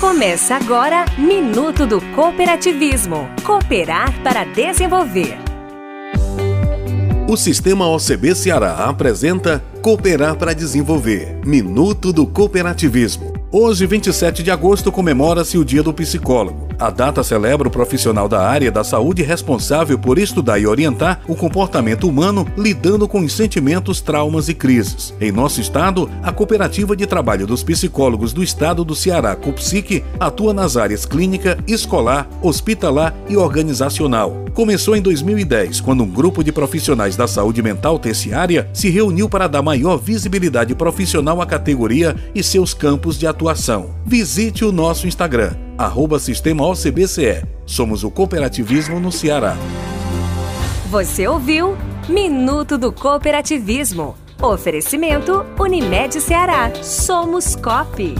Começa agora Minuto do Cooperativismo. Cooperar para desenvolver. O Sistema OCB Ceará apresenta Cooperar para Desenvolver Minuto do Cooperativismo. Hoje, 27 de agosto, comemora-se o Dia do Psicólogo. A data celebra o profissional da área da saúde responsável por estudar e orientar o comportamento humano lidando com os sentimentos, traumas e crises. Em nosso estado, a Cooperativa de Trabalho dos Psicólogos do Estado do Ceará, COPSIC, atua nas áreas clínica, escolar, hospitalar e organizacional. Começou em 2010, quando um grupo de profissionais da saúde mental terciária se reuniu para dar maior visibilidade profissional à categoria e seus campos de atuação. Visite o nosso Instagram arroba Sistema OCBCE. Somos o cooperativismo no Ceará. Você ouviu Minuto do Cooperativismo. Oferecimento Unimed Ceará. Somos COP.